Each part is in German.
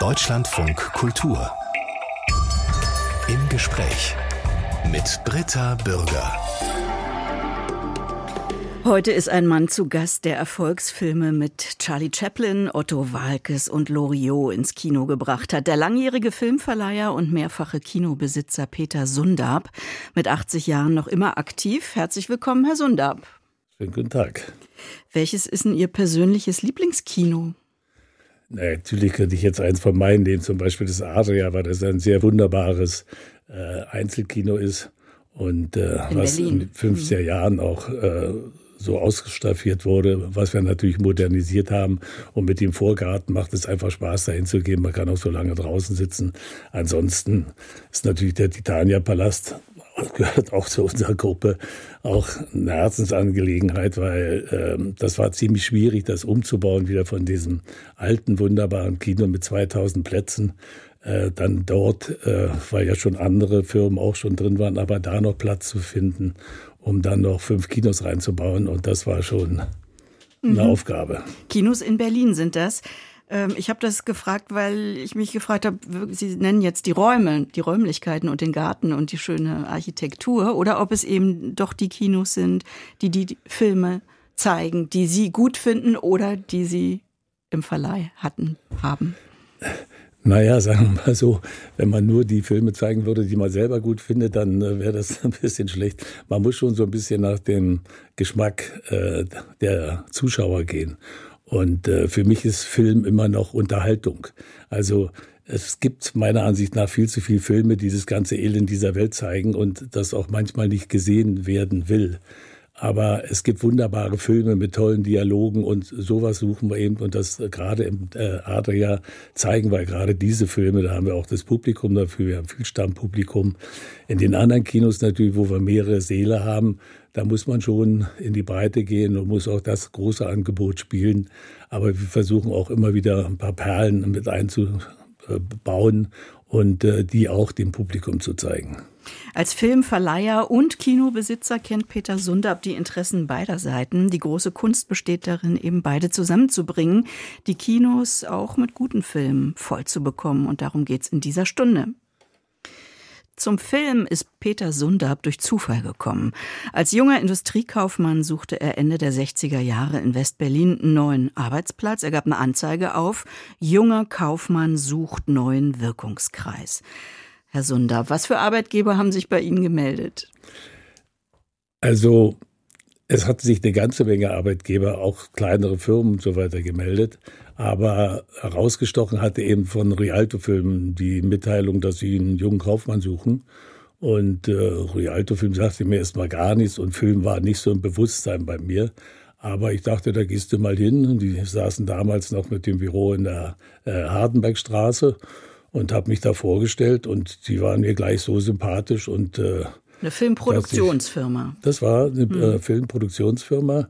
Deutschlandfunk Kultur. Im Gespräch mit Britta Bürger. Heute ist ein Mann zu Gast, der Erfolgsfilme mit Charlie Chaplin, Otto Walkes und Loriot ins Kino gebracht hat. Der langjährige Filmverleiher und mehrfache Kinobesitzer Peter Sundab, mit 80 Jahren noch immer aktiv. Herzlich willkommen, Herr Sundab. Schönen guten Tag. Welches ist denn Ihr persönliches Lieblingskino? Na, natürlich könnte ich jetzt eins von meinen nehmen, zum Beispiel das Adria, weil das ein sehr wunderbares äh, Einzelkino ist und äh, in was Berlin. in 50er mhm. Jahren auch äh, so ausstaffiert wurde, was wir natürlich modernisiert haben. Und mit dem Vorgarten macht es einfach Spaß, dahin zu gehen. Man kann auch so lange draußen sitzen. Ansonsten ist natürlich der Titania-Palast gehört auch zu unserer Gruppe, auch eine Herzensangelegenheit, weil ähm, das war ziemlich schwierig, das umzubauen, wieder von diesem alten, wunderbaren Kino mit 2000 Plätzen. Äh, dann dort, äh, weil ja schon andere Firmen auch schon drin waren, aber da noch Platz zu finden, um dann noch fünf Kinos reinzubauen. Und das war schon eine mhm. Aufgabe. Kinos in Berlin sind das. Ähm, ich habe das gefragt, weil ich mich gefragt habe, Sie nennen jetzt die Räume, die Räumlichkeiten und den Garten und die schöne Architektur oder ob es eben doch die Kinos sind, die die Filme zeigen, die Sie gut finden oder die Sie im Verleih hatten, haben. Naja, sagen wir mal so, wenn man nur die Filme zeigen würde, die man selber gut findet, dann äh, wäre das ein bisschen schlecht. Man muss schon so ein bisschen nach dem Geschmack äh, der Zuschauer gehen. Und äh, für mich ist Film immer noch Unterhaltung. Also es gibt meiner Ansicht nach viel zu viele Filme, die das ganze Elend dieser Welt zeigen und das auch manchmal nicht gesehen werden will. Aber es gibt wunderbare Filme mit tollen Dialogen und sowas suchen wir eben. Und das gerade im äh, Adria zeigen wir gerade diese Filme. Da haben wir auch das Publikum dafür. Wir haben viel Stammpublikum. In den anderen Kinos natürlich, wo wir mehrere Seele haben, da muss man schon in die Breite gehen und muss auch das große Angebot spielen. Aber wir versuchen auch immer wieder ein paar Perlen mit einzubauen und äh, die auch dem Publikum zu zeigen. Als Filmverleiher und Kinobesitzer kennt Peter Sundab die Interessen beider Seiten. Die große Kunst besteht darin, eben beide zusammenzubringen, die Kinos auch mit guten Filmen voll zu bekommen. Und darum geht es in dieser Stunde. Zum Film ist Peter Sundab durch Zufall gekommen. Als junger Industriekaufmann suchte er Ende der 60er Jahre in Westberlin einen neuen Arbeitsplatz. Er gab eine Anzeige auf, junger Kaufmann sucht neuen Wirkungskreis. Herr Sunder, was für Arbeitgeber haben sich bei Ihnen gemeldet? Also es hat sich eine ganze Menge Arbeitgeber, auch kleinere Firmen und so weiter gemeldet. Aber herausgestochen hatte eben von Rialto-Filmen die Mitteilung, dass sie einen jungen Kaufmann suchen. Und äh, Rialto-Film sagte mir erstmal gar nichts und Film war nicht so im Bewusstsein bei mir. Aber ich dachte, da gehst du mal hin. Die saßen damals noch mit dem Büro in der äh, Hardenbergstraße und habe mich da vorgestellt und die waren mir gleich so sympathisch und äh, eine Filmproduktionsfirma. Ich, das war eine hm. äh, Filmproduktionsfirma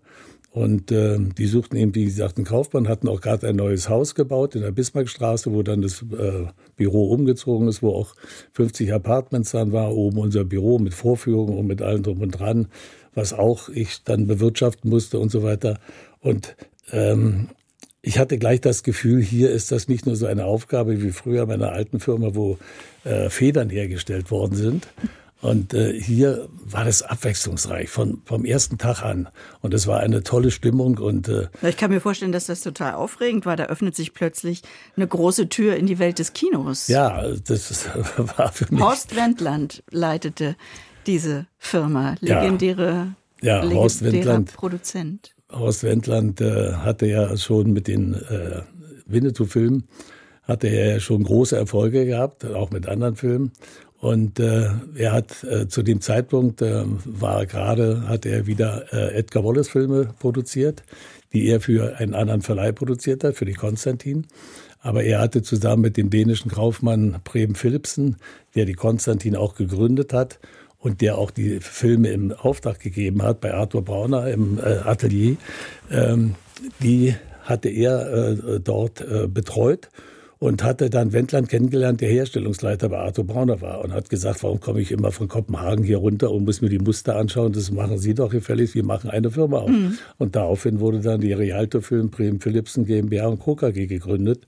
und äh, die suchten eben, wie gesagt, einen Kaufmann, hatten auch gerade ein neues Haus gebaut in der Bismarckstraße, wo dann das äh, Büro umgezogen ist, wo auch 50 Apartments dann war, oben unser Büro mit Vorführungen und mit allem drum und dran, was auch ich dann bewirtschaften musste und so weiter. Und ähm, ich hatte gleich das Gefühl, hier ist das nicht nur so eine Aufgabe wie früher bei einer alten Firma, wo äh, Federn hergestellt worden sind. Und äh, hier war das abwechslungsreich von, vom ersten Tag an. Und es war eine tolle Stimmung. Und, äh, ich kann mir vorstellen, dass das total aufregend war. Da öffnet sich plötzlich eine große Tür in die Welt des Kinos. Ja, das war für mich. Horst Wendland leitete diese Firma. Legendäre, ja, ja Horst Wendland, Produzent. Horst Wendland äh, hatte ja schon mit den äh, Winnetou-Filmen, hatte er ja schon große Erfolge gehabt, auch mit anderen Filmen. Und äh, er hat äh, zu dem Zeitpunkt äh, war gerade, hat er wieder äh, Edgar Wallace Filme produziert, die er für einen anderen Verleih produziert hat, für die Konstantin. Aber er hatte zusammen mit dem dänischen Kaufmann Preben Philipsen, der die Konstantin auch gegründet hat, und der auch die Filme im Auftrag gegeben hat bei Arthur Brauner im äh, Atelier, ähm, die hatte er äh, dort äh, betreut und hatte dann Wendland kennengelernt, der Herstellungsleiter bei Arthur Brauner war und hat gesagt, warum komme ich immer von Kopenhagen hier runter und muss mir die Muster anschauen, das machen Sie doch gefälligst, wir machen eine Firma auf. Mhm. Und daraufhin wurde dann die Rialto Film Bremen Philipsen GmbH und KKG gegründet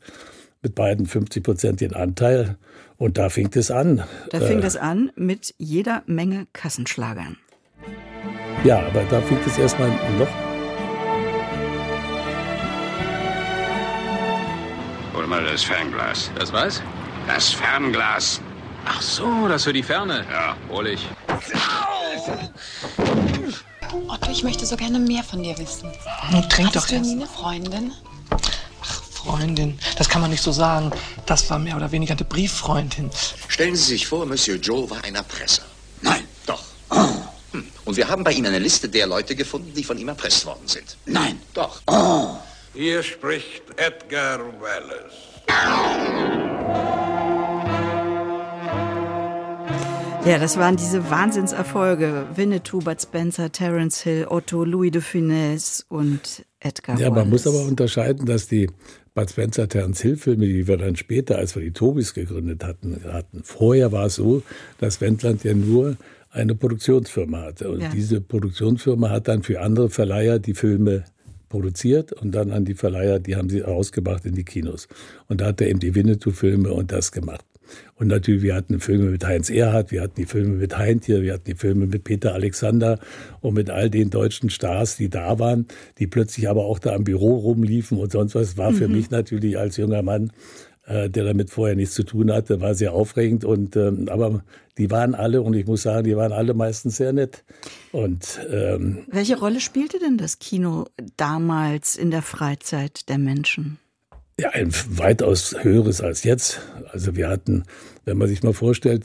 mit beiden 50 Prozent den Anteil. Und da fing es an. Da fing äh, es an mit jeder Menge Kassenschlagern. Ja, aber da fing es erstmal noch. Hol mal das Fernglas. Das was? Das Fernglas. Ach so, das für die Ferne. Ja. Hol ich. Otto, ich möchte so gerne mehr von dir wissen. Nun trink Hattest doch du nie eine Freundin? Ach, Freundin, das kann man nicht so sagen. Das war mehr oder weniger eine Brieffreundin. Stellen Sie sich vor, Monsieur Joe war ein Erpresser. Nein. Doch. Hm. Und wir haben bei Ihnen eine Liste der Leute gefunden, die von ihm erpresst worden sind. Nein. Doch. Hier spricht Edgar Wallace. Ja, das waren diese Wahnsinnserfolge. Winnetou, Bud Spencer, Terence Hill, Otto, Louis de Funès und Edgar Ja, man Wallace. muss aber unterscheiden, dass die Bud Spencer Terence Hill Filme, die wir dann später, als wir die Tobis gegründet hatten, hatten. Vorher war es so, dass Wendland ja nur eine Produktionsfirma hatte. Und Ja. diese Produktionsfirma hat dann für andere Verleiher die Filme produziert und dann an die Verleiher, die haben sie rausgebracht in die Kinos. Und da hat er eben die Winnetou-Filme und das gemacht. Und natürlich, wir hatten Filme mit Heinz Erhardt, wir hatten die Filme mit Heintje, wir hatten die Filme mit Peter Alexander und mit all den deutschen Stars, die da waren, die plötzlich aber auch da im Büro rumliefen und sonst was. War für mich natürlich als junger Mann, der damit vorher nichts zu tun hatte, war sehr aufregend. Und ähm, aber die waren alle, und ich muss sagen, die waren alle meistens sehr nett. Und ähm, Welche Rolle spielte denn das Kino damals in der Freizeit der Menschen? Ja, ein weitaus höheres als jetzt. Also wir hatten, wenn man sich mal vorstellt,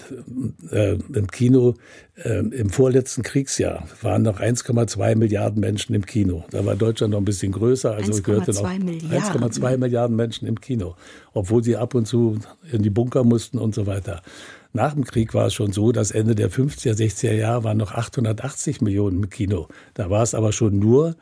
äh, im Kino äh, im vorletzten Kriegsjahr waren noch 1,2 Milliarden Menschen im Kino. Da war Deutschland noch ein bisschen größer. Also 1,2 gehörte noch Milliarden. 1,2 Milliarden Menschen im Kino, obwohl sie ab und zu in die Bunker mussten und so weiter. Nach dem Krieg war es schon so, dass Ende der 50er, 60er Jahre waren noch 880 Millionen im Kino. Da war es aber schon nur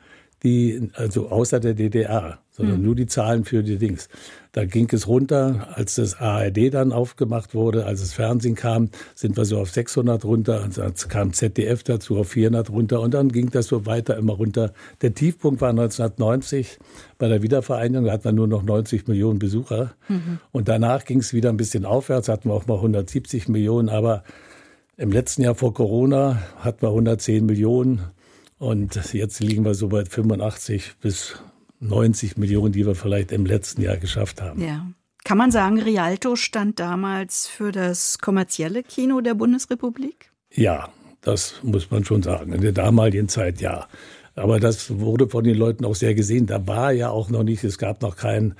die, also außer der DDR, sondern nur die Zahlen für die Dings. Da ging es runter, als das ARD dann aufgemacht wurde, als das Fernsehen kam, sind wir so auf 600 runter, dann kam ZDF dazu auf 400 runter und dann ging das so weiter immer runter. Der Tiefpunkt war 1990 bei der Wiedervereinigung, da hatten wir nur noch 90 Millionen Besucher. Und danach ging es wieder ein bisschen aufwärts, hatten wir auch mal 170 Millionen, aber im letzten Jahr vor Corona hatten wir 110 Millionen und jetzt liegen wir so bei 85 bis 90 Millionen, die wir vielleicht im letzten Jahr geschafft haben. Ja. Kann man sagen, Rialto stand damals für das kommerzielle Kino der Bundesrepublik? Ja, das muss man schon sagen. In der damaligen Zeit ja. Aber das wurde von den Leuten auch sehr gesehen. Da war ja auch noch nicht, es gab noch kein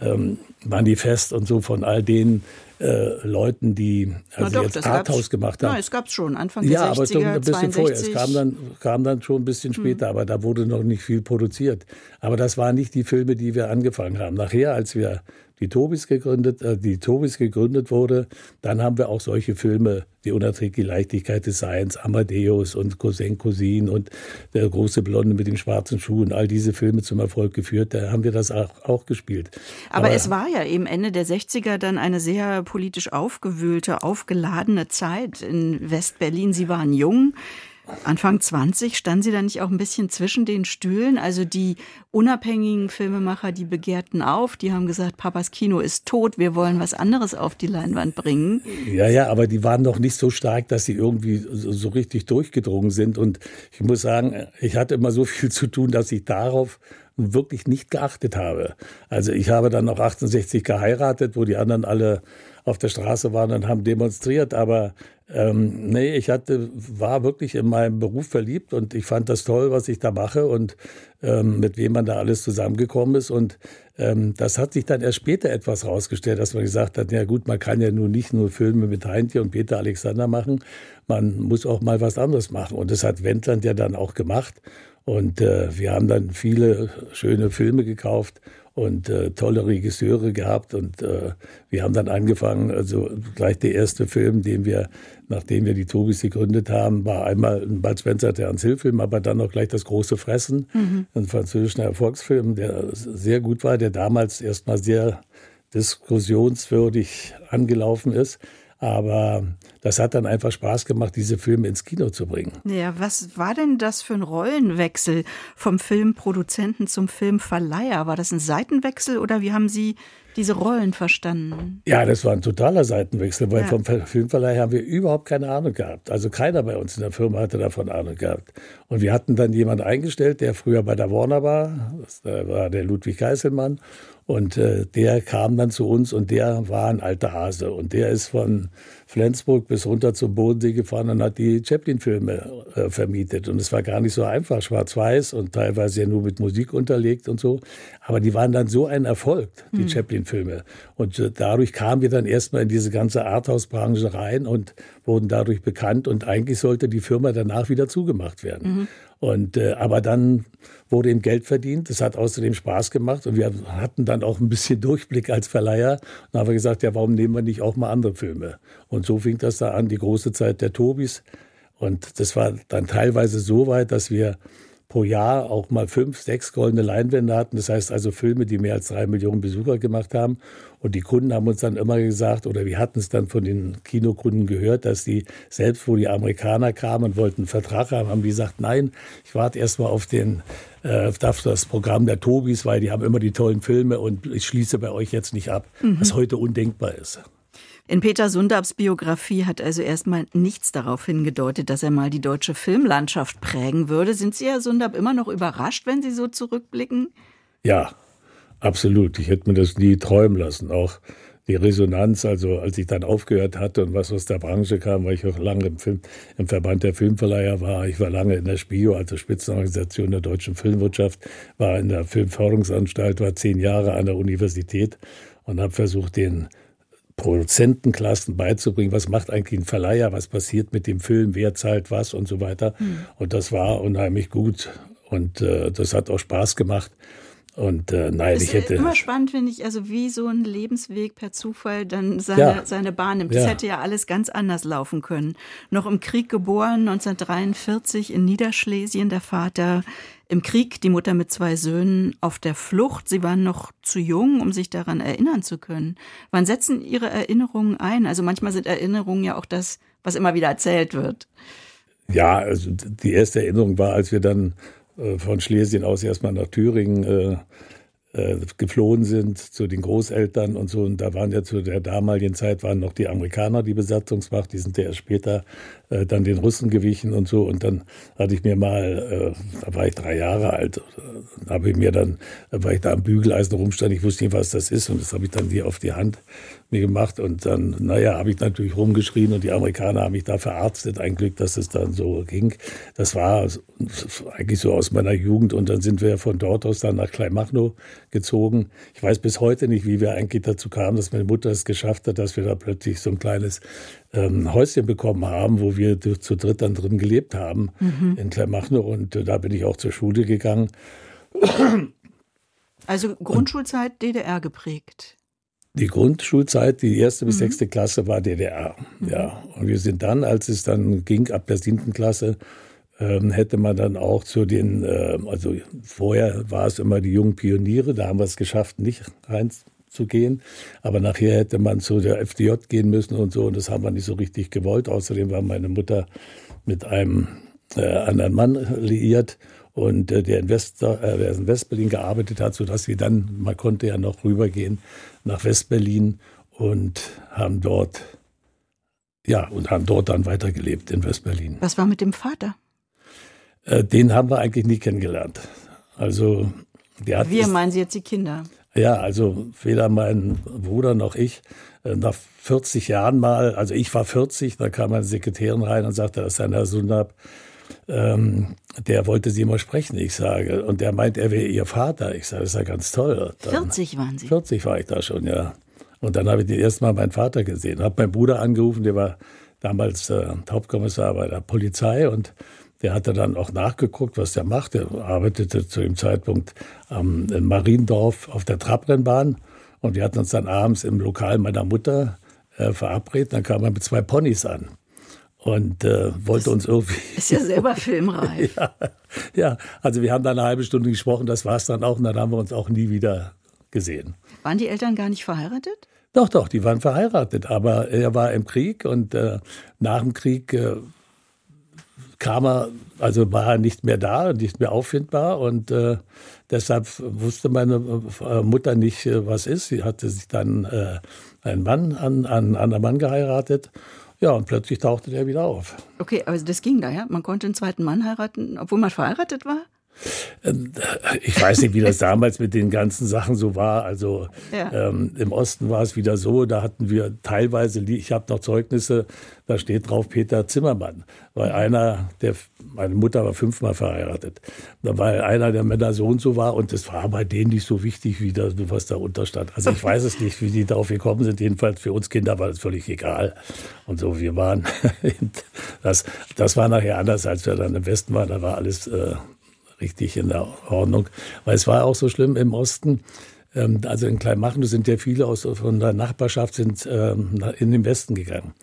ähm, Manifest und so von all den äh, Leuten, die also doch, jetzt das Arthouse gemacht haben. Nein, es gab es schon, Anfang der Ja, aber 60er, schon ein bisschen vorher. Es 62. kam dann, kam dann schon ein bisschen später, aber da wurde noch nicht viel produziert. Aber das waren nicht die Filme, die wir angefangen haben. Nachher, als wir die Tobis gegründet, äh, die Tobis gegründet wurde, dann haben wir auch solche Filme, die unerträgliche Leichtigkeit des Seins, Amadeus und Cousin Cousin und der große Blonde mit den schwarzen Schuhen, all diese Filme zum Erfolg geführt. Da haben wir das auch, auch gespielt. Aber, es war ja eben Ende der 60er dann eine sehr politisch aufgewühlte, aufgeladene Zeit in Westberlin. Sie waren jung. Anfang 20 standen Sie da nicht auch ein bisschen zwischen den Stühlen? Also die unabhängigen Filmemacher, die begehrten auf, die haben gesagt, Papas Kino ist tot, wir wollen was anderes auf die Leinwand bringen. Ja, ja, aber die waren noch nicht so stark, dass sie irgendwie so, so richtig durchgedrungen sind. Und ich muss sagen, ich hatte immer so viel zu tun, dass ich darauf wirklich nicht geachtet habe. Also ich habe dann noch 68 geheiratet, wo die anderen alle auf der Straße waren und haben demonstriert. Aber ähm, nee, ich hatte, war wirklich in meinem Beruf verliebt und ich fand das toll, was ich da mache und ähm, mit wem man da alles zusammengekommen ist. Und ähm, das hat sich dann erst später etwas rausgestellt, dass man gesagt hat, ja gut, man kann ja nun nicht nur Filme mit Heintje und Peter Alexander machen, man muss auch mal was anderes machen. Und das hat Wendland ja dann auch gemacht. Und äh, wir haben dann viele schöne Filme gekauft und äh, tolle Regisseure gehabt. Und äh, wir haben dann angefangen, also gleich der erste Film, den wir, nachdem wir die Tobis gegründet haben, war einmal ein Bud Spencer Terence Hill Film, aber dann auch gleich das große Fressen, ein französischer Erfolgsfilm, der sehr gut war, der damals erstmal sehr diskussionswürdig angelaufen ist. Aber das hat dann einfach Spaß gemacht, diese Filme ins Kino zu bringen. Ja, was war denn das für ein Rollenwechsel vom Filmproduzenten zum Filmverleiher? War das ein Seitenwechsel oder wie haben Sie diese Rollen verstanden? Ja, das war ein totaler Seitenwechsel, weil ja. vom Filmverleih haben wir überhaupt keine Ahnung gehabt. Also keiner bei uns in der Firma hatte davon Ahnung gehabt. Und wir hatten dann jemanden eingestellt, der früher bei der Warner war. Das war der Ludwig Geiselmann. Und äh, der kam dann zu uns und der war ein alter Hase. Und der ist von Flensburg bis runter zum Bodensee gefahren und hat die Chaplin-Filme äh, vermietet. Und es war gar nicht so einfach, schwarz-weiß und teilweise ja nur mit Musik unterlegt und so. Aber die waren dann so ein Erfolg, die mhm. Chaplin-Filme. Und äh, dadurch kamen wir dann erstmal in diese ganze Arthouse-Branche rein und wurden dadurch bekannt. Und eigentlich sollte die Firma danach wieder zugemacht werden. Mhm. Und äh, aber dann wurde ihm Geld verdient. Es hat außerdem Spaß gemacht und wir hatten dann auch ein bisschen Durchblick als Verleiher. Und dann haben wir gesagt, ja, warum nehmen wir nicht auch mal andere Filme? Und so fing das da an, die große Zeit der Tobis. Und das war dann teilweise so weit, dass wir pro Jahr auch mal fünf, sechs goldene Leinwände hatten. Das heißt also Filme, die mehr als drei Millionen Besucher gemacht haben. Und die Kunden haben uns dann immer gesagt, oder wir hatten es dann von den Kinokunden gehört, dass die selbst, wo die Amerikaner kamen und wollten einen Vertrag haben, haben die gesagt, nein, ich warte erst mal auf den äh, auf das Programm der Tobis, weil die haben immer die tollen Filme und ich schließe bei euch jetzt nicht ab, mhm. was heute undenkbar ist. In Peter Sundabs Biografie hat also erstmal nichts darauf hingedeutet, dass er mal die deutsche Filmlandschaft prägen würde. Sind Sie, Herr Sundab, immer noch überrascht, wenn Sie so zurückblicken? Ja, absolut. Ich hätte mir das nie träumen lassen. Auch die Resonanz, also als ich dann aufgehört hatte und was aus der Branche kam, weil ich auch lange im, Film, im Verband der Filmverleiher war. Ich war lange in der SPIO, also Spitzenorganisation der deutschen Filmwirtschaft, war in der Filmförderungsanstalt, war zehn Jahre an der Universität und habe versucht, den Produzentenklassen beizubringen, was macht eigentlich ein Verleiher, was passiert mit dem Film, wer zahlt was und so weiter. Mhm. Und das war unheimlich gut und äh, das hat auch Spaß gemacht. Und äh, nein, es ich hätte. Immer spannend finde ich, also wie so ein Lebensweg per Zufall dann seine, ja. seine Bahn nimmt. Das ja. hätte ja alles ganz anders laufen können. Noch im Krieg geboren, 1943 in Niederschlesien, der Vater im Krieg, die Mutter mit zwei Söhnen auf der Flucht. Sie waren noch zu jung, um sich daran erinnern zu können. Wann setzen Ihre Erinnerungen ein? Also manchmal sind Erinnerungen ja auch das, was immer wieder erzählt wird. Ja, also die erste Erinnerung war, als wir dann äh, von Schlesien aus erstmal nach Thüringen äh, äh, geflohen sind zu den Großeltern und so. Und da waren ja zu der damaligen Zeit waren noch die Amerikaner die Besatzungsmacht, die sind ja erst später äh, dann den Russen gewichen und so. Und dann hatte ich mir mal, äh, da war ich drei Jahre alt, da habe ich mir dann, da war ich da am Bügeleisen rumstand, ich wusste nicht, was das ist. Und das habe ich dann hier auf die Hand mir gemacht. Und dann, naja, habe ich natürlich rumgeschrien und die Amerikaner haben mich da verarztet. Ein Glück, dass es dann so ging. Das war eigentlich so aus meiner Jugend. Und dann sind wir von dort aus dann nach Kleinmachnow gezogen. Ich weiß bis heute nicht, wie wir eigentlich dazu kamen, dass meine Mutter es geschafft hat, dass wir da plötzlich so ein kleines ähm, Häuschen bekommen haben, wo wir zu dritt dann drin gelebt haben mhm. in Kleinmachnow. Und äh, da bin ich auch zur Schule gegangen. Also Grundschulzeit und DDR geprägt. Die Grundschulzeit, die erste bis mhm. sechste Klasse war DDR. Mhm. Ja. Und wir sind dann, als es dann ging, ab der siebten Klasse, ähm, hätte man dann auch zu den, äh, also vorher war es immer die jungen Pioniere, da haben wir es geschafft, nicht reinzugehen. Aber nachher hätte man zu der FDJ gehen müssen und so, und das haben wir nicht so richtig gewollt. Außerdem war meine Mutter mit einem äh, anderen Mann liiert und äh, der, in West, äh, der in Westberlin gearbeitet hat, sodass wir dann, man konnte ja noch rübergehen nach Westberlin und haben dort, ja, und haben dort dann weitergelebt in Westberlin. Was war mit dem Vater? Äh, den haben wir eigentlich nie kennengelernt. Also, der hat. Wir meinen Sie jetzt die Kinder? Ja, also weder mein Bruder noch ich. Äh, nach 40 Jahren mal, also ich war 40, da kam meine Sekretärin rein und sagte, das ist ein Herr Sundab, ähm, der wollte sie mal sprechen, ich sage. Und der meint, er wäre ihr Vater. Ich sage, das ist ja ganz toll. Dann, 40 waren Sie? 40 war ich da schon, ja. Und dann habe ich das erste Mal meinen Vater gesehen. Habe meinen Bruder angerufen, der war damals äh, Hauptkommissar bei der Polizei und der hatte dann auch nachgeguckt, was der macht. Er arbeitete zu dem Zeitpunkt am in Mariendorf auf der Trabrennbahn und wir hatten uns dann abends im Lokal meiner Mutter äh, verabredet. Dann kam er mit zwei Ponys an und äh, wollte das uns irgendwie. Ist ja selber filmreif. ja, ja, also wir haben da eine halbe Stunde gesprochen, das war es dann auch und dann haben wir uns auch nie wieder gesehen. Waren die Eltern gar nicht verheiratet? Doch, doch, die waren verheiratet, aber er war im Krieg und äh, nach dem Krieg äh, kam er, also war er nicht mehr da, nicht mehr auffindbar und äh, deshalb wusste meine äh, Mutter nicht, äh, was ist. Sie hatte sich dann äh, einen Mann an, an, an einen Mann geheiratet. Ja, und plötzlich tauchte der wieder auf. Okay, aber das ging da, ja? Man konnte einen zweiten Mann heiraten, obwohl man verheiratet war? Ähm, ich weiß nicht, wie das damals mit den ganzen Sachen so war. Also ja. ähm, im Osten war es wieder so, da hatten wir teilweise, ich habe noch Zeugnisse, da steht drauf Peter Zimmermann, weil einer, der, meine Mutter war fünfmal verheiratet, weil einer der Männer so und so war und es war bei denen nicht so wichtig, wie das, was da unterstand. Also ich weiß es nicht, wie die darauf gekommen sind. Jedenfalls für uns Kinder war es völlig egal. Und so, wir waren, das, das war nachher anders, als wir dann im Westen waren, da war alles äh, richtig in der Ordnung. Weil es war auch so schlimm im Osten. Ähm, also in Kleinmachnow sind ja viele aus von der Nachbarschaft sind ähm, in den Westen gegangen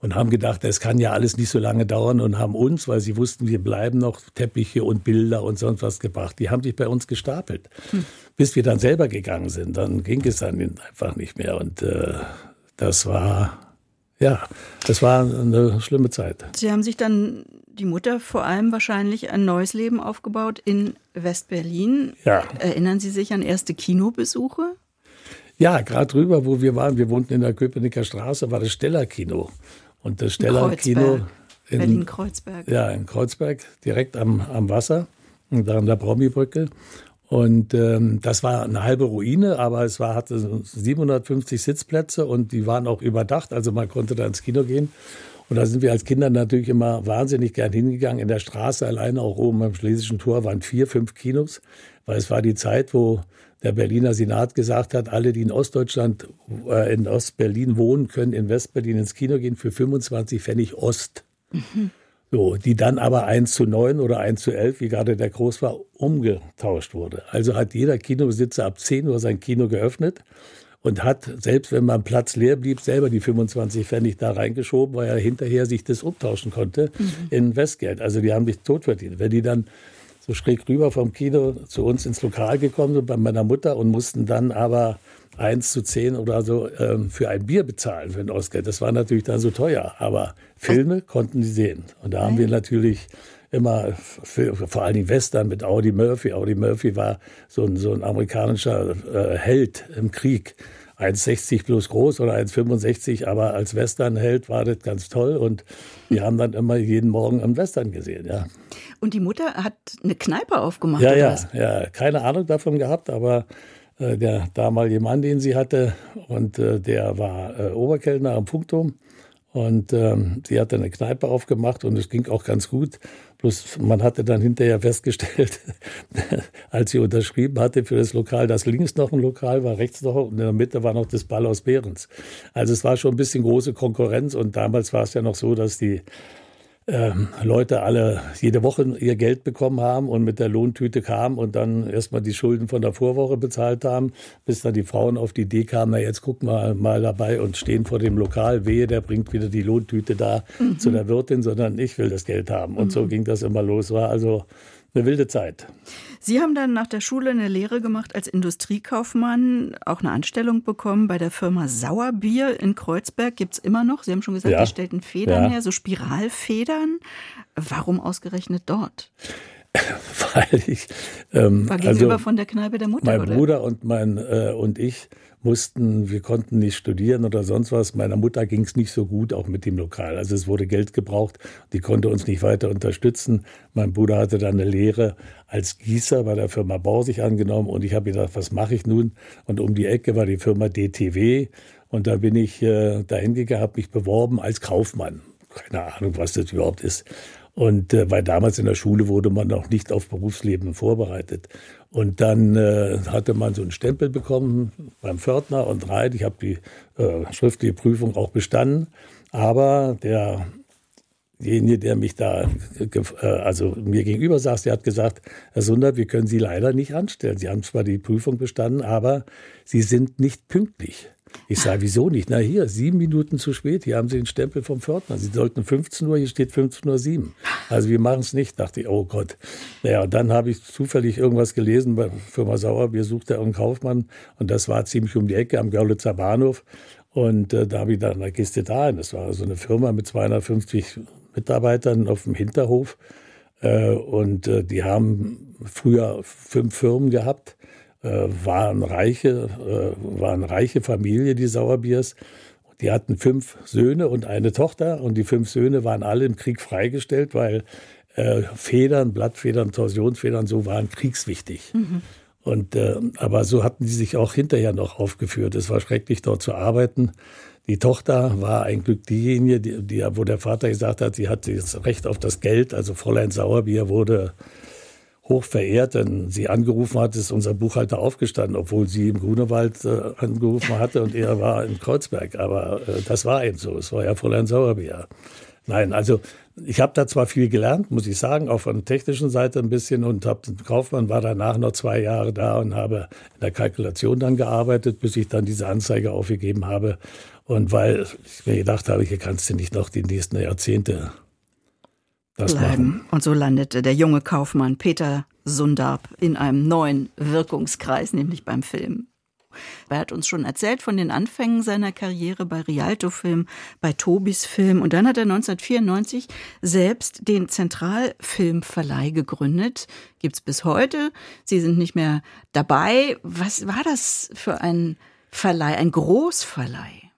und haben gedacht, das kann ja alles nicht so lange dauern und haben uns, weil sie wussten, wir bleiben noch Teppiche und Bilder und sonst was gebracht. Die haben sich bei uns gestapelt. Hm. Bis wir dann selber gegangen sind, dann ging es dann einfach nicht mehr und äh, das war ja, das war eine schlimme Zeit. Sie haben sich dann die Mutter vor allem wahrscheinlich ein neues Leben aufgebaut in Westberlin. Ja. Erinnern Sie sich an erste Kinobesuche? Ja, gerade drüber, wo wir waren, wir wohnten in der Köpenicker Straße, war das Steller-Kino. Und das Steller-Kino in Berlin-Kreuzberg. Ja, in Kreuzberg, direkt am, am Wasser, da an der Promi-Brücke. Und ähm, das war eine halbe Ruine, aber es war, hatte 750 Sitzplätze und die waren auch überdacht, also man konnte da ins Kino gehen. Und da sind wir als Kinder natürlich immer wahnsinnig gern hingegangen. In der Straße alleine, auch oben beim Schlesischen Tor, waren vier, fünf Kinos, weil es war die Zeit, wo der Berliner Senat gesagt hat, alle, die in Ostdeutschland, äh, in Ostberlin wohnen, können in Westberlin ins Kino gehen für 25 Pfennig Ost. Mhm. So, die dann aber 1 zu 9 oder 1 zu 11, wie gerade der groß war, umgetauscht wurde. Also hat jeder Kinobesitzer ab 10 Uhr sein Kino geöffnet und hat, selbst wenn man Platz leer blieb, selber die 25 Pfennig da reingeschoben, weil er hinterher sich das umtauschen konnte mhm. in Westgeld. Also die haben sich tot verdient. Wenn die dann so schräg rüber vom Kino zu uns ins Lokal gekommen sind bei meiner Mutter und mussten dann aber 1 zu 10 oder so ähm, für ein Bier bezahlen für ein Oscar. Das war natürlich dann so teuer, aber Filme konnten die sehen. Und da haben wir natürlich immer vor allen Dingen Western mit Audi Murphy. Audi Murphy war so ein, so ein amerikanischer äh, Held im Krieg. 1,60 plus groß oder 1,65, aber als Westernheld war das ganz toll und wir haben dann immer jeden Morgen am Western gesehen, ja. Und die Mutter hat eine Kneipe aufgemacht, ja, ja, was? Ja, keine Ahnung davon gehabt, aber äh, der damalige Mann, den sie hatte, und äh, der war äh, Oberkellner am Punktum und ähm, sie hatte eine Kneipe aufgemacht und es ging auch ganz gut. Bloß man hatte dann hinterher festgestellt, als sie unterschrieben hatte für das Lokal, dass links noch ein Lokal war, rechts noch und in der Mitte war noch das Ball aus Behrens. Also es war schon ein bisschen große Konkurrenz und damals war es ja noch so, dass die ähm, Leute alle jede Woche ihr Geld bekommen haben und mit der Lohntüte kamen und dann erstmal die Schulden von der Vorwoche bezahlt haben, bis dann die Frauen auf die Idee kamen, na jetzt gucken wir mal dabei und stehen vor dem Lokal, wehe, der bringt wieder die Lohntüte da mhm. zu der Wirtin, sondern ich will das Geld haben. Und mhm. so ging das immer los. War also eine wilde Zeit. Sie haben dann nach der Schule eine Lehre gemacht als Industriekaufmann, auch eine Anstellung bekommen bei der Firma Sauerbier in Kreuzberg. Gibt es immer noch. Sie haben schon gesagt, ja. die stellten Federn ja. her, so Spiralfedern. Warum ausgerechnet dort? Weil ich. Ähm, War gegenüber also, von der Kneipe der Mutter, Mein oder? Bruder und, mein, äh, und ich mussten, wir konnten nicht studieren oder sonst was. Meiner Mutter ging es nicht so gut, auch mit dem Lokal. Also es wurde Geld gebraucht, die konnte uns nicht weiter unterstützen. Mein Bruder hatte dann eine Lehre als Gießer bei der Firma Bau sich angenommen und ich habe gedacht, was mache ich nun? Und um die Ecke war die Firma DTW und da bin ich äh, dahin gegangen, habe mich beworben als Kaufmann. Keine Ahnung, was das überhaupt ist. Und äh, weil damals in der Schule wurde man noch nicht auf Berufsleben vorbereitet. Und dann äh, hatte man so einen Stempel bekommen beim Pförtner und Reit. Ich habe die äh, schriftliche Prüfung auch bestanden. Aber derjenige, der mich da, äh, also mir gegenüber saß, der hat gesagt, Herr Sundert, wir können Sie leider nicht anstellen. Sie haben zwar die Prüfung bestanden, aber Sie sind nicht pünktlich. Ich sage, wieso nicht? Na hier, sieben Minuten zu spät. Hier haben Sie den Stempel vom Pförtner. Sie sollten 15 Uhr, hier steht 15.07 Uhr. Also wir machen es nicht. Dachte ich, oh Gott. Naja, dann habe ich zufällig irgendwas gelesen bei Firma Sauer. Wir suchten einen Kaufmann. Und das war ziemlich um die Ecke am Görlitzer Bahnhof. Und äh, da habe ich dann, da gehst du da hin. Das war so eine Firma mit 250 Mitarbeitern auf dem Hinterhof. Äh, und äh, die haben früher fünf Firmen gehabt, äh, waren reiche, äh, waren reiche Familie, die Sauerbiers. Die hatten fünf Söhne und eine Tochter und die fünf Söhne waren alle im Krieg freigestellt, weil äh, Federn, Blattfedern, Torsionsfedern, so waren kriegswichtig. Mhm. Und, äh, aber so hatten die sich auch hinterher noch aufgeführt. Es war schrecklich, dort zu arbeiten. Die Tochter war ein Glück diejenige, die, die, wo der Vater gesagt hat, sie hat das Recht auf das Geld. Also Fräulein Sauerbier wurde hoch verehrt, denn sie angerufen hat, ist unser Buchhalter aufgestanden, obwohl sie im Grunewald äh, angerufen hatte und er war in Kreuzberg. Aber äh, das war eben so. Es war ja Fräulein Sauerbier. Nein, also ich habe da zwar viel gelernt, muss ich sagen, auch von der technischen Seite ein bisschen und habe Kaufmann war danach noch zwei Jahre da und habe in der Kalkulation dann gearbeitet, bis ich dann diese Anzeige aufgegeben habe. Und weil ich mir gedacht habe, hier kannst du nicht noch die nächsten Jahrzehnte das bleiben. Machen. Und so landete der junge Kaufmann Peter Sundab in einem neuen Wirkungskreis, nämlich beim Film. Er hat uns schon erzählt von den Anfängen seiner Karriere bei Rialto Film, bei Tobis Film und dann hat er 1994 selbst den Zentralfilmverleih gegründet. Gibt's bis heute. Sie sind nicht mehr dabei. Was war das für ein Verleih, ein Großverleih?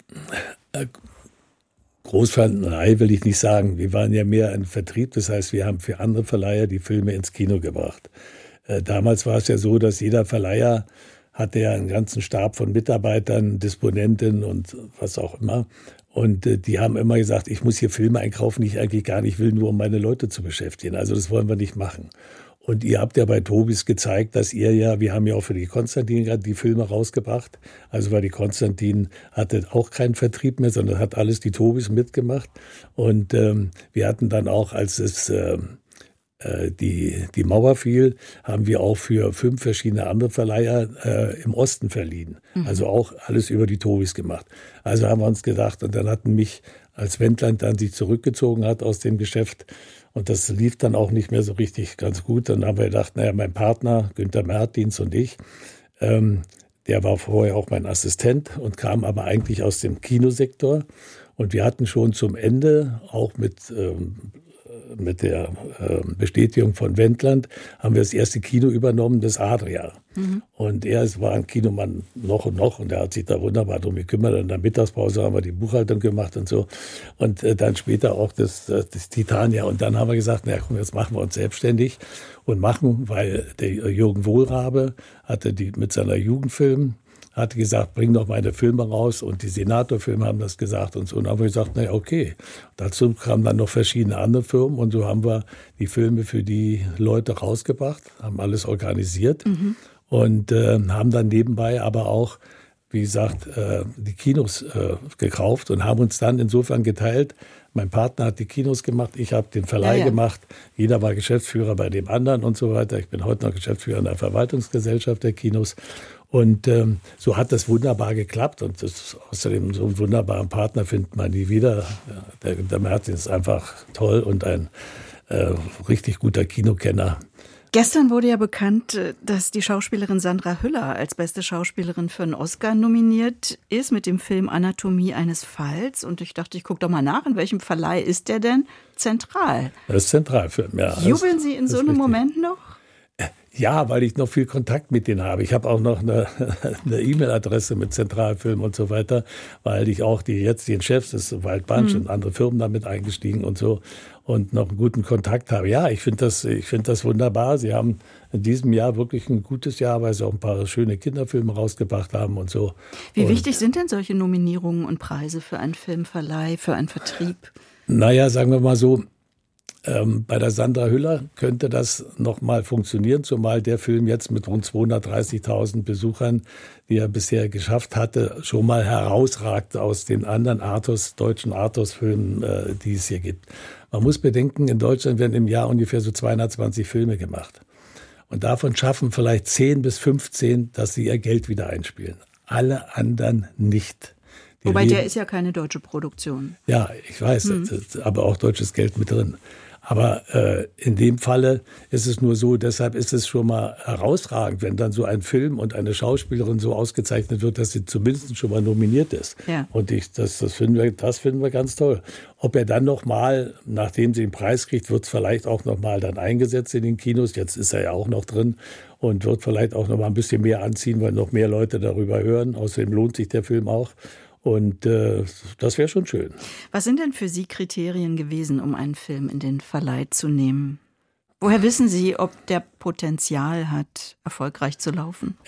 Äh, Großverleih will ich nicht sagen. Wir waren ja mehr ein Vertrieb. Das heißt, wir haben für andere Verleiher die Filme ins Kino gebracht. Äh, damals war es ja so, dass jeder Verleiher hatte ja einen ganzen Stab von Mitarbeitern, Disponenten und was auch immer. Und äh, die haben immer gesagt, ich muss hier Filme einkaufen, die ich eigentlich gar nicht will, nur um meine Leute zu beschäftigen. Also das wollen wir nicht machen. Und ihr habt ja bei Tobis gezeigt, dass ihr ja, wir haben ja auch für die Konstantin gerade die Filme rausgebracht. Also weil die Konstantin hatte auch keinen Vertrieb mehr, sondern hat alles die Tobis mitgemacht. Und ähm, wir hatten dann auch, als es ähm, äh, die, die Mauer fiel, haben wir auch für fünf verschiedene andere Verleiher äh, im Osten verliehen. Mhm. Also auch alles über die Tobis gemacht. Also haben wir uns gedacht, und dann hatten mich, als Wendland dann sich zurückgezogen hat aus dem Geschäft, und das lief dann auch nicht mehr so richtig ganz gut, dann haben wir gedacht, naja, mein Partner, Günther Mertins und ich, ähm, der war vorher auch mein Assistent und kam aber eigentlich aus dem Kinosektor. Und wir hatten schon zum Ende auch mit ähm, mit der äh, Bestätigung von Wendland haben wir das erste Kino übernommen, das Adria. Mhm. Und er war ein Kinomann noch und noch und er hat sich da wunderbar drum gekümmert. In der Mittagspause haben wir die Buchhaltung gemacht und so. Und äh, dann später auch das, äh, das Titania. Und dann haben wir gesagt, na komm, jetzt machen wir uns selbstständig und machen, weil der Jürgen Wohlrabe hatte die mit seiner Jugendfilm hat gesagt, bring doch meine Filme raus und die Senatorfilme haben das gesagt und so. Und dann haben wir gesagt, na ja, okay. Dazu kamen dann noch verschiedene andere Firmen und so haben wir die Filme für die Leute rausgebracht, haben alles organisiert mhm. und äh, haben dann nebenbei aber auch wie gesagt, äh, die Kinos äh, gekauft und haben uns dann insofern geteilt. Mein Partner hat die Kinos gemacht, ich habe den Verleih ja, ja. gemacht. Jeder war Geschäftsführer bei dem anderen und so weiter. Ich bin heute noch Geschäftsführer in der Verwaltungsgesellschaft der Kinos. Und ähm, so hat das wunderbar geklappt. Und das, außerdem so einen wunderbaren Partner findet man nie wieder. Der, der Martin ist einfach toll und ein äh, richtig guter Kinokenner. Gestern wurde ja bekannt, äh, dass die Schauspielerin Sandra Hüller als beste Schauspielerin für einen Oscar nominiert ist mit dem Film Anatomie eines Falls. Und ich dachte, ich gucke doch mal nach, in welchem Verleih ist der denn? Zentral. Das ist Zentralfilm, ja. Jubeln Sie in so einem Moment noch? Ja, weil ich noch viel Kontakt mit denen habe. Ich habe auch noch eine E-Mail-Adresse mit Zentralfilm und so weiter, weil ich auch die jetzigen Chefs, ist Waldbunch mhm. und andere Firmen damit eingestiegen und so und noch einen guten Kontakt habe. Ja, ich finde das, ich finde das wunderbar. Sie haben in diesem Jahr wirklich ein gutes Jahr, weil sie auch ein paar schöne Kinderfilme rausgebracht haben und so. Wie und wichtig sind denn solche Nominierungen und Preise für einen Filmverleih, für einen Vertrieb? Naja, sagen wir mal so, ähm, bei der Sandra Hüller könnte das nochmal funktionieren, zumal der Film jetzt mit rund 230.000 Besuchern, die er bisher geschafft hatte, schon mal herausragt aus den anderen Artus, deutschen Artus-Filmen, äh, die es hier gibt. Man muss bedenken, in Deutschland werden im Jahr ungefähr so 220 Filme gemacht. Und davon schaffen vielleicht 10 bis 15, dass sie ihr Geld wieder einspielen. Alle anderen nicht. Die Wobei der ist ja keine deutsche Produktion. Ja, ich weiß, hm. aber auch deutsches Geld mit drin. Aber äh, in dem Falle ist es nur so, deshalb ist es schon mal herausragend, wenn dann so ein Film und eine Schauspielerin so ausgezeichnet wird, dass sie zumindest schon mal nominiert ist. Ja. Und ich, das, das, finden wir, das finden wir ganz toll. Ob er dann noch mal, nachdem sie den Preis kriegt, wird es vielleicht auch noch mal dann eingesetzt in den Kinos. Jetzt ist er ja auch noch drin und wird vielleicht auch noch mal ein bisschen mehr anziehen, weil noch mehr Leute darüber hören. Außerdem lohnt sich der Film auch. Und äh, das wäre schon schön. Was sind denn für Sie Kriterien gewesen, um einen Film in den Verleih zu nehmen? Woher wissen Sie, ob der Potenzial hat, erfolgreich zu laufen?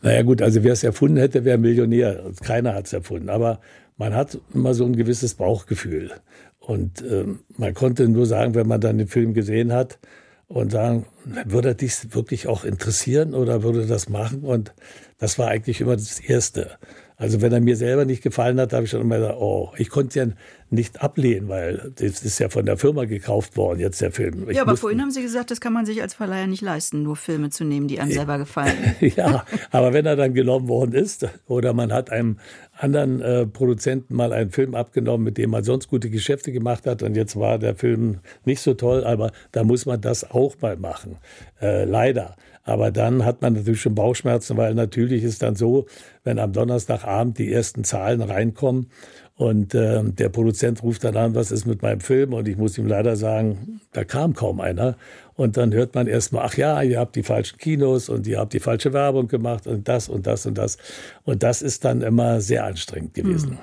Naja gut, also wer es erfunden hätte, wäre Millionär. Keiner hat es erfunden. Aber man hat immer so ein gewisses Bauchgefühl. Und äh, man konnte nur sagen, wenn man dann den Film gesehen hat und sagen, würde dich wirklich auch interessieren oder würde das machen? Und das war eigentlich immer das Erste. Also wenn er mir selber nicht gefallen hat, habe ich schon immer gesagt, oh, ich konnte es ja nicht ablehnen, weil das ist ja von der Firma gekauft worden, jetzt der Film. Ich ja, aber vorhin haben Sie gesagt, das kann man sich als Verleiher nicht leisten, nur Filme zu nehmen, die einem selber gefallen. ja, aber wenn er dann genommen worden ist oder man hat einem anderen äh, Produzenten mal einen Film abgenommen, mit dem man sonst gute Geschäfte gemacht hat und jetzt war der Film nicht so toll, aber da muss man das auch mal machen. Äh, leider. Aber dann hat man natürlich schon Bauchschmerzen, weil natürlich ist dann so, wenn am Donnerstagabend die ersten Zahlen reinkommen und äh, der Produzent ruft dann an, was ist mit meinem Film? Und ich muss ihm leider sagen, da kam kaum einer. Und dann hört man erstmal, ach ja, ihr habt die falschen Kinos und ihr habt die falsche Werbung gemacht und das und das und das. Und das ist dann immer sehr anstrengend gewesen. Hm.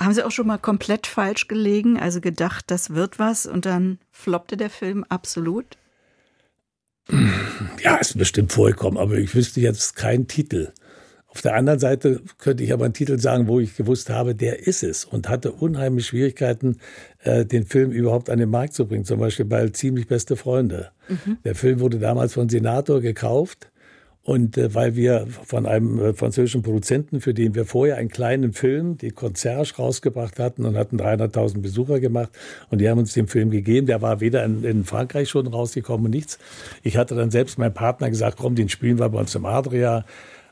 Haben Sie auch schon mal komplett falsch gelegen, also gedacht, das wird was und dann floppte der Film absolut? Ja, ist bestimmt vorgekommen, aber ich wüsste jetzt keinen Titel. Auf der anderen Seite könnte ich aber einen Titel sagen, wo ich gewusst habe, der ist es und hatte unheimlich Schwierigkeiten, äh, den Film überhaupt an den Markt zu bringen. Zum Beispiel bei Ziemlich beste Freunde. Mhm. Der Film wurde damals von Senator gekauft und äh, weil wir von einem äh, französischen Produzenten, für den wir vorher einen kleinen Film, die Concierge, rausgebracht hatten und hatten 300.000 Besucher gemacht und die haben uns den Film gegeben. Der war weder in, in Frankreich schon rausgekommen, nichts. Ich hatte dann selbst meinem Partner gesagt, komm, den spielen wir bei uns im Adria.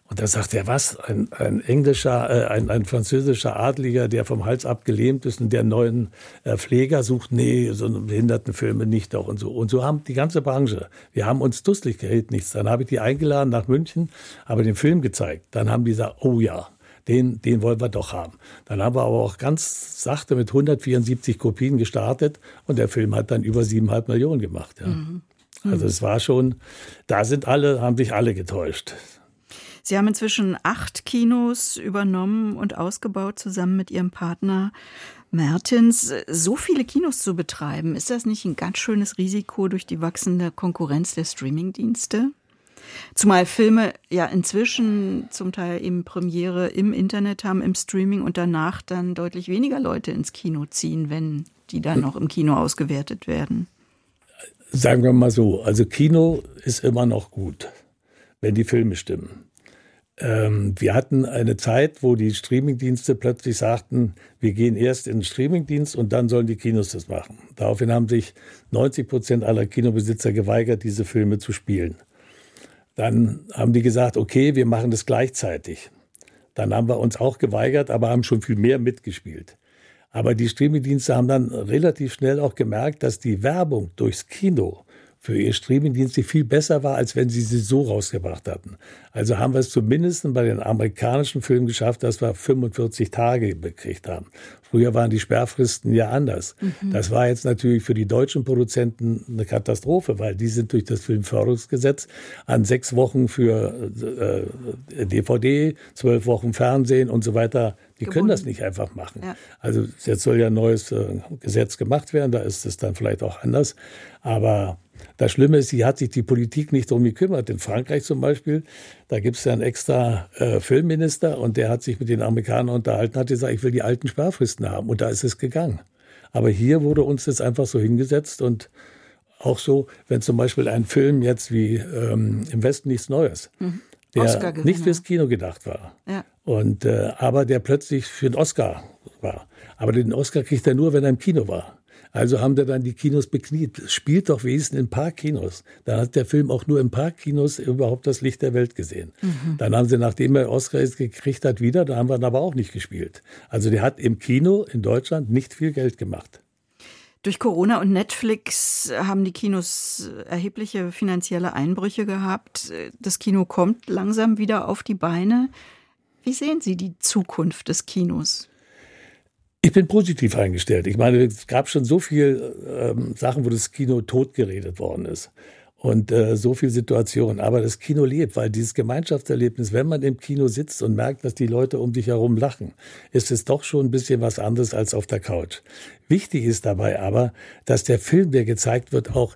Und da sagt er, was? Ein, ein englischer, äh, ein, ein französischer Adliger, der vom Hals abgelähmt ist und der neuen äh, Pfleger sucht, nee, so Behindertenfilme nicht doch und so. Und so haben die ganze Branche. Wir haben uns dusselig geredet, nichts. Dann habe ich die eingeladen nach München, aber den Film gezeigt. Dann haben die gesagt, oh ja, den, den wollen wir doch haben. Dann haben wir aber auch ganz sachte mit 174 Kopien gestartet und der Film hat dann über siebeneinhalb Millionen gemacht. Ja. Mhm. Also es war schon, da sind alle, haben sich alle getäuscht. Sie haben inzwischen acht Kinos übernommen und ausgebaut zusammen mit Ihrem Partner Mertens. So viele Kinos zu betreiben, ist das nicht ein ganz schönes Risiko durch die wachsende Konkurrenz der Streamingdienste? Zumal Filme ja inzwischen zum Teil eben Premiere im Internet haben, im Streaming und danach dann deutlich weniger Leute ins Kino ziehen, wenn die dann noch im Kino ausgewertet werden. Sagen wir mal so, also Kino ist immer noch gut, wenn die Filme stimmen. Ähm, wir hatten eine Zeit, wo die Streamingdienste plötzlich sagten, wir gehen erst in den Streamingdienst und dann sollen die Kinos das machen. Daraufhin haben sich 90 Prozent aller Kinobesitzer geweigert, diese Filme zu spielen. Dann haben die gesagt, okay, wir machen das gleichzeitig. Dann haben wir uns auch geweigert, aber haben schon viel mehr mitgespielt. Aber die Streamingdienste haben dann relativ schnell auch gemerkt, dass die Werbung durchs Kino für ihr Streamingdienst viel besser war, als wenn sie sie so rausgebracht hatten. Also haben wir es zumindest bei den amerikanischen Filmen geschafft, dass wir 45 Tage bekriegt haben. Früher waren die Sperrfristen ja anders. Mhm. Das war jetzt natürlich für die deutschen Produzenten eine Katastrophe, weil die sind durch das Filmförderungsgesetz an sechs Wochen für äh, DVD, zwölf Wochen Fernsehen und so weiter die können das nicht einfach machen. Ja. Also jetzt soll ja ein neues äh, Gesetz gemacht werden, da ist es dann vielleicht auch anders. Aber das Schlimme ist, hier hat sich die Politik nicht darum gekümmert. In Frankreich zum Beispiel, da gibt es ja einen extra äh, Filmminister und der hat sich mit den Amerikanern unterhalten, hat gesagt, ich will die alten Sperrfristen haben. Und da ist es gegangen. Aber hier wurde uns das einfach so hingesetzt und auch so, wenn zum Beispiel ein Film jetzt wie ähm, Im Westen nichts Neues, mhm. der nicht fürs Kino gedacht war, ja. und, äh, aber der plötzlich für den Oscar war. Aber den Oscar kriegt er nur, wenn er im Kino war. Also haben da dann die Kinos bekniet. Spielt doch wenigstens in ein paar Kinos. Dann hat der Film auch nur in ein paar Kinos überhaupt das Licht der Welt gesehen. Mhm. Dann haben sie, nachdem er Oscar gekriegt hat, wieder, da haben wir ihn aber auch nicht gespielt. Also der hat im Kino in Deutschland nicht viel Geld gemacht. Durch Corona und Netflix haben die Kinos erhebliche finanzielle Einbrüche gehabt. Das Kino kommt langsam wieder auf die Beine. Wie sehen Sie die Zukunft des Kinos? Ich bin positiv eingestellt. Ich meine, es gab schon so viele ähm, Sachen, wo das Kino totgeredet worden ist und äh, so viele Situationen. Aber das Kino lebt, weil dieses Gemeinschaftserlebnis, wenn man im Kino sitzt und merkt, dass die Leute um dich herum lachen, ist es doch schon ein bisschen was anderes als auf der Couch. Wichtig ist dabei aber, dass der Film, der gezeigt wird, auch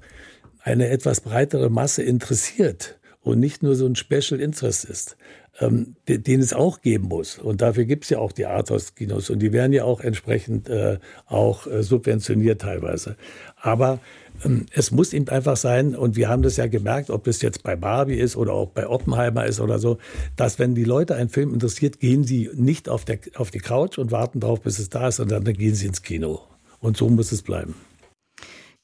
eine etwas breitere Masse interessiert und nicht nur so ein Special Interest ist ähm, den es auch geben muss. Und dafür gibt es ja auch die Arthouse-Kinos und die werden ja auch entsprechend äh, auch äh, subventioniert teilweise. Aber ähm, es muss eben einfach sein, und wir haben das ja gemerkt, ob das jetzt bei Barbie ist oder auch bei Oppenheimer ist oder so, dass wenn die Leute einen Film interessiert, gehen sie nicht auf, der, auf die Couch und warten darauf, bis es da ist, sondern dann gehen sie ins Kino. Und so muss es bleiben.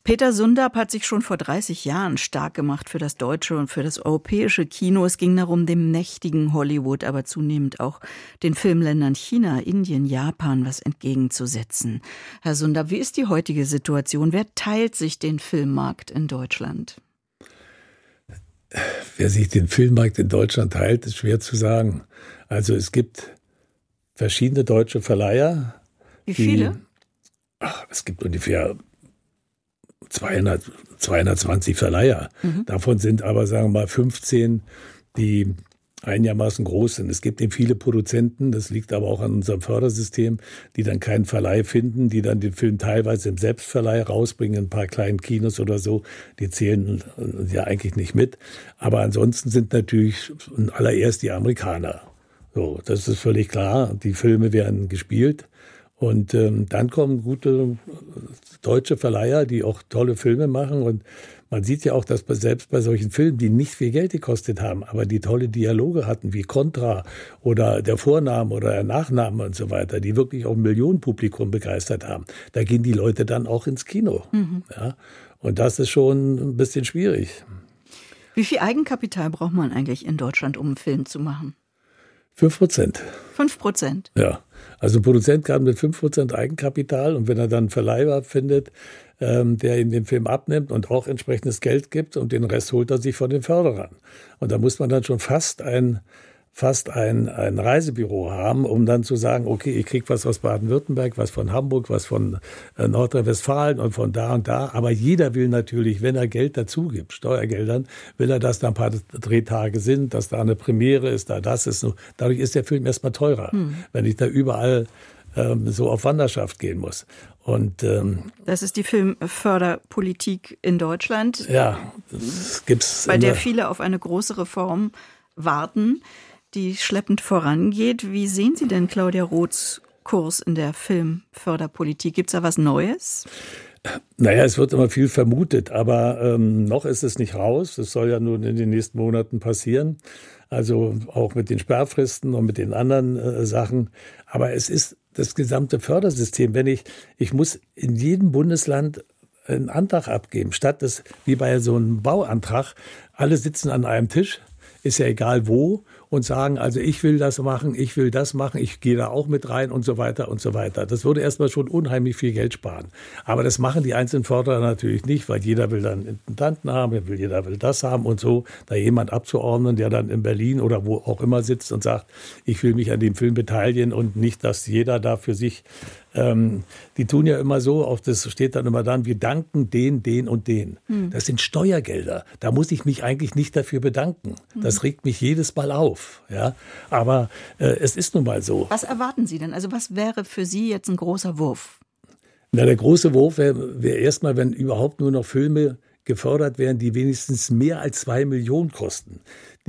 Peter Sundab hat sich schon vor 30 Jahren stark gemacht für das deutsche und für das europäische Kino. Es ging darum, dem mächtigen Hollywood, aber zunehmend auch den Filmländern China, Indien, Japan was entgegenzusetzen. Herr Sundab, wie ist die heutige Situation? Wer teilt sich den Filmmarkt in Deutschland? Wer sich den Filmmarkt in Deutschland teilt, ist schwer zu sagen. Also es gibt verschiedene deutsche Verleiher. Wie viele? Die, ach, es gibt ungefähr 200, 220 Verleiher. Mhm. Davon sind aber, sagen wir mal, 15, die einigermaßen groß sind. Es gibt eben viele Produzenten, das liegt aber auch an unserem Fördersystem, die dann keinen Verleih finden, die dann den Film teilweise im Selbstverleih rausbringen, ein paar kleinen Kinos oder so, die zählen ja eigentlich nicht mit. Aber ansonsten sind natürlich allererst die Amerikaner. So, das ist völlig klar. Die Filme werden gespielt und ähm, dann kommen gute äh, deutsche Verleiher, die auch tolle Filme machen. Und man sieht ja auch, dass selbst bei solchen Filmen, die nicht viel Geld gekostet haben, aber die tolle Dialoge hatten, wie Contra oder der Vorname oder der Nachname und so weiter, die wirklich auch ein Millionenpublikum begeistert haben, da gehen die Leute dann auch ins Kino. Mhm. Ja? Und das ist schon ein bisschen schwierig. Wie viel Eigenkapital braucht man eigentlich in Deutschland, um einen Film zu machen? Fünf Prozent. Fünf Prozent? Ja. Also ein Produzent kann mit fünf Prozent Eigenkapital und wenn er dann einen Verleiher findet, ähm, der ihm den Film abnimmt und auch entsprechendes Geld gibt und den Rest holt er sich von den Förderern. Und da muss man dann schon fast ein fast ein, ein Reisebüro haben, um dann zu sagen, okay, ich krieg was aus Baden-Württemberg, was von Hamburg, was von äh, Nordrhein-Westfalen und von da und da. Aber jeder will natürlich, wenn er Geld dazu gibt, Steuergeldern, will er, dass da ein paar Drehtage sind, dass da eine Premiere ist, da das ist. Dadurch ist der Film erstmal teurer, hm. wenn ich da überall ähm, so auf Wanderschaft gehen muss. Und ähm, das ist die Filmförderpolitik in Deutschland. Ja, das gibt's. Bei der viele auf eine große Reform warten die schleppend vorangeht. Wie sehen Sie denn Claudia Roths Kurs in der Filmförderpolitik? Gibt es da was Neues? Naja, es wird immer viel vermutet, aber ähm, noch ist es nicht raus. Das soll ja nun in den nächsten Monaten passieren. Also auch mit den Sperrfristen und mit den anderen äh, Sachen. Aber es ist das gesamte Fördersystem. Wenn ich, ich muss in jedem Bundesland einen Antrag abgeben, statt das wie bei so einem Bauantrag, alle sitzen an einem Tisch, ist ja egal wo, und sagen, also ich will das machen, ich will das machen, ich gehe da auch mit rein und so weiter und so weiter. Das würde erstmal schon unheimlich viel Geld sparen. Aber das machen die einzelnen Förderer natürlich nicht, weil jeder will dann Intendanten haben, jeder will das haben und so. Da jemand abzuordnen, der dann in Berlin oder wo auch immer sitzt und sagt, ich will mich an dem Film beteiligen und nicht, dass jeder da für sich ähm, die tun ja immer so, auch das steht dann immer dann, wir danken den, den und den. Hm. Das sind Steuergelder. Da muss ich mich eigentlich nicht dafür bedanken. Hm. Das regt mich jedes Mal auf. Ja? Aber äh, es ist nun mal so. Was erwarten Sie denn? Also was wäre für Sie jetzt ein großer Wurf? Na, der große Wurf wäre wär erstmal, wenn überhaupt nur noch Filme gefördert werden, die wenigstens mehr als zwei Millionen kosten.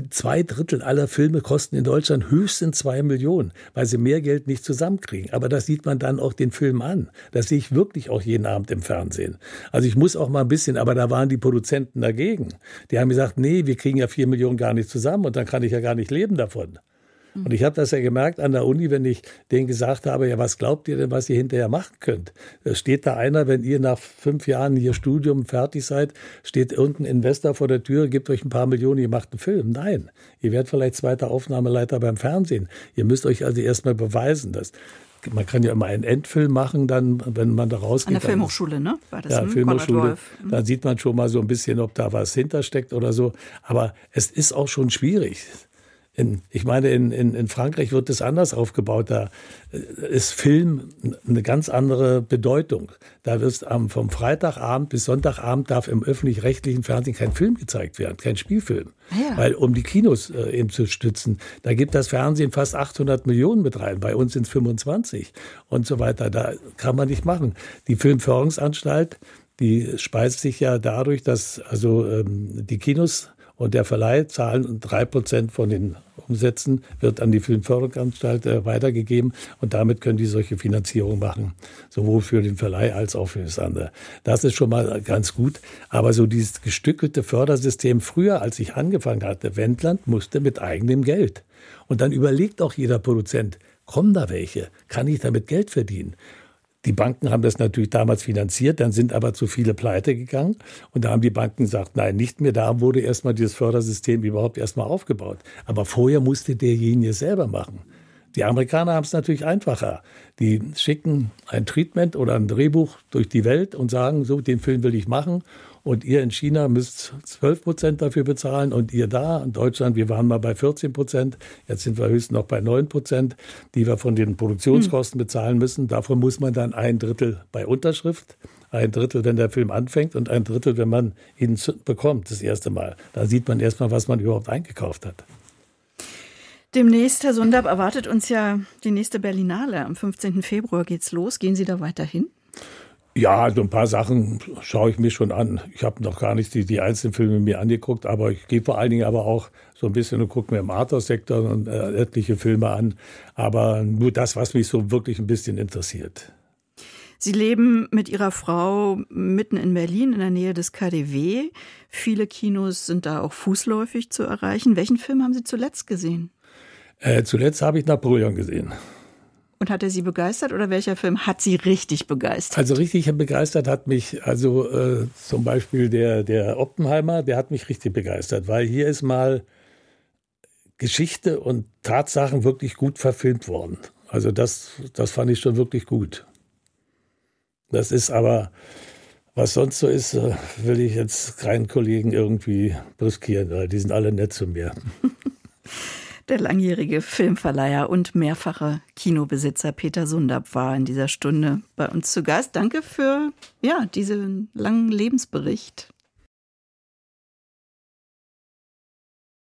Zwei Drittel aller Filme kosten in Deutschland höchstens zwei Millionen, weil sie mehr Geld nicht zusammenkriegen. Aber das sieht man dann auch den Film an. Das sehe ich wirklich auch jeden Abend im Fernsehen. Also ich muss auch mal ein bisschen, aber da waren die Produzenten dagegen. Die haben gesagt, nee, wir kriegen ja vier Millionen gar nicht zusammen und dann kann ich ja gar nicht leben davon. Und ich habe das ja gemerkt an der Uni, wenn ich denen gesagt habe, ja, was glaubt ihr denn, was ihr hinterher machen könnt? Steht da einer, wenn ihr nach fünf Jahren hier Studium fertig seid, steht irgendein Investor vor der Tür, gibt euch ein paar Millionen, ihr macht einen Film. Nein, ihr werdet vielleicht zweiter Aufnahmeleiter beim Fernsehen. Ihr müsst euch also erstmal beweisen, dass man kann ja immer einen Endfilm machen, dann, wenn man da rausgeht. An der Filmhochschule, ne? War das ja, Filmhochschule. Mhm. Da sieht man schon mal so ein bisschen, ob da was hintersteckt oder so. Aber es ist auch schon schwierig. In, ich meine, in, in, in Frankreich wird es anders aufgebaut. Da äh, ist Film eine ganz andere Bedeutung. Da wird am, vom Freitagabend bis Sonntagabend darf im öffentlich-rechtlichen Fernsehen kein Film gezeigt werden, kein Spielfilm. Ah ja. Weil, um die Kinos äh, eben zu stützen, da gibt das Fernsehen fast 800 Millionen mit rein. Bei uns sind es 25 und so weiter. Da kann man nicht machen. Die Filmförderungsanstalt, die speist sich ja dadurch, dass also ähm, die Kinos und der Verleih zahlen drei Prozent von den Umsätzen, wird an die Filmförderungsanstalt äh, weitergegeben und damit können die solche Finanzierung machen, sowohl für den Verleih als auch für das andere. Das ist schon mal ganz gut. Aber so dieses gestückelte Fördersystem früher, als ich angefangen hatte, Wendland musste mit eigenem Geld. Und dann überlegt auch jeder Produzent, kommen da welche? Kann ich damit Geld verdienen? Die Banken haben das natürlich damals finanziert, dann sind aber zu viele pleite gegangen. Und da haben die Banken gesagt, nein, nicht mehr. Da wurde erstmal dieses Fördersystem überhaupt erstmal aufgebaut. Aber vorher musste derjenige selber machen. Die Amerikaner haben es natürlich einfacher. Die schicken ein Treatment oder ein Drehbuch durch die Welt und sagen, so, den Film will ich machen und ihr in China müsst 12 Prozent dafür bezahlen und ihr da in Deutschland, wir waren mal bei 14 Prozent, jetzt sind wir höchstens noch bei 9 Prozent, die wir von den Produktionskosten bezahlen müssen. Davon muss man dann ein Drittel bei Unterschrift, ein Drittel, wenn der Film anfängt und ein Drittel, wenn man ihn bekommt, das erste Mal. Da sieht man erstmal, was man überhaupt eingekauft hat. Demnächst, Herr Sundab, erwartet uns ja die nächste Berlinale. Am 15. Februar geht's los. Gehen Sie da weiterhin? Ja, so ein paar Sachen schaue ich mir schon an. Ich habe noch gar nicht die, die einzelnen Filme mir angeguckt, aber ich gehe vor allen Dingen aber auch so ein bisschen und gucke mir im Arthouse-Sektor und äh, etliche Filme an. Aber nur das, was mich so wirklich ein bisschen interessiert. Sie leben mit Ihrer Frau mitten in Berlin in der Nähe des KDW. Viele Kinos sind da auch fußläufig zu erreichen. Welchen Film haben Sie zuletzt gesehen? Äh, zuletzt habe ich Napoleon gesehen. Und hat er Sie begeistert oder welcher Film hat Sie richtig begeistert? Also richtig begeistert hat mich, also äh, zum Beispiel der, der Oppenheimer, der hat mich richtig begeistert, weil hier ist mal Geschichte und Tatsachen wirklich gut verfilmt worden. Also das, das fand ich schon wirklich gut. Das ist aber, was sonst so ist, äh, will ich jetzt keinen Kollegen irgendwie riskieren, weil die sind alle nett zu mir. Der langjährige Filmverleiher und mehrfache Kinobesitzer Peter Sundab war in dieser Stunde bei uns zu Gast. Danke für ja, diesen langen Lebensbericht.